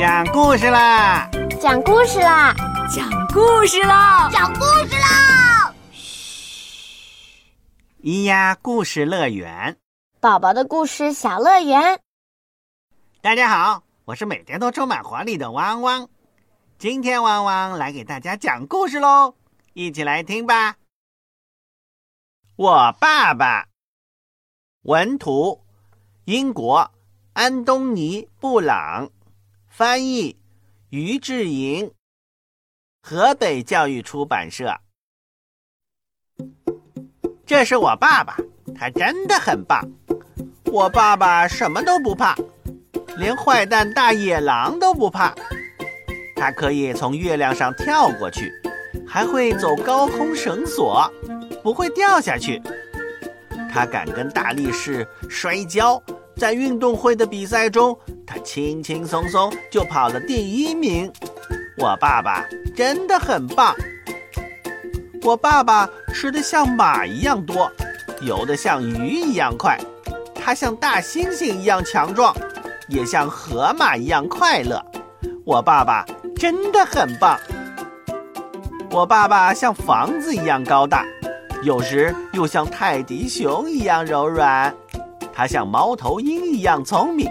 讲故事啦！讲故事啦！讲故事啦！讲故事啦！嘘，咿呀故事乐园，宝宝的故事小乐园。大家好，我是每天都充满活力的汪汪。今天汪汪来给大家讲故事喽，一起来听吧。我爸爸，文图，英国，安东尼·布朗，翻译，于志莹，河北教育出版社。这是我爸爸，他真的很棒。我爸爸什么都不怕，连坏蛋大野狼都不怕。他可以从月亮上跳过去，还会走高空绳索，不会掉下去。他敢跟大力士摔跤，在运动会的比赛中，他轻轻松松就跑了第一名。我爸爸真的很棒。我爸爸吃的像马一样多，游的像鱼一样快。他像大猩猩一样强壮，也像河马一样快乐。我爸爸。真的很棒。我爸爸像房子一样高大，有时又像泰迪熊一样柔软。他像猫头鹰一样聪明，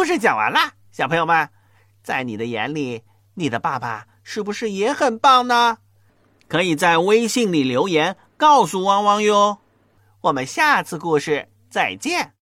故事讲完了，小朋友们，在你的眼里，你的爸爸是不是也很棒呢？可以在微信里留言告诉汪汪哟。我们下次故事再见。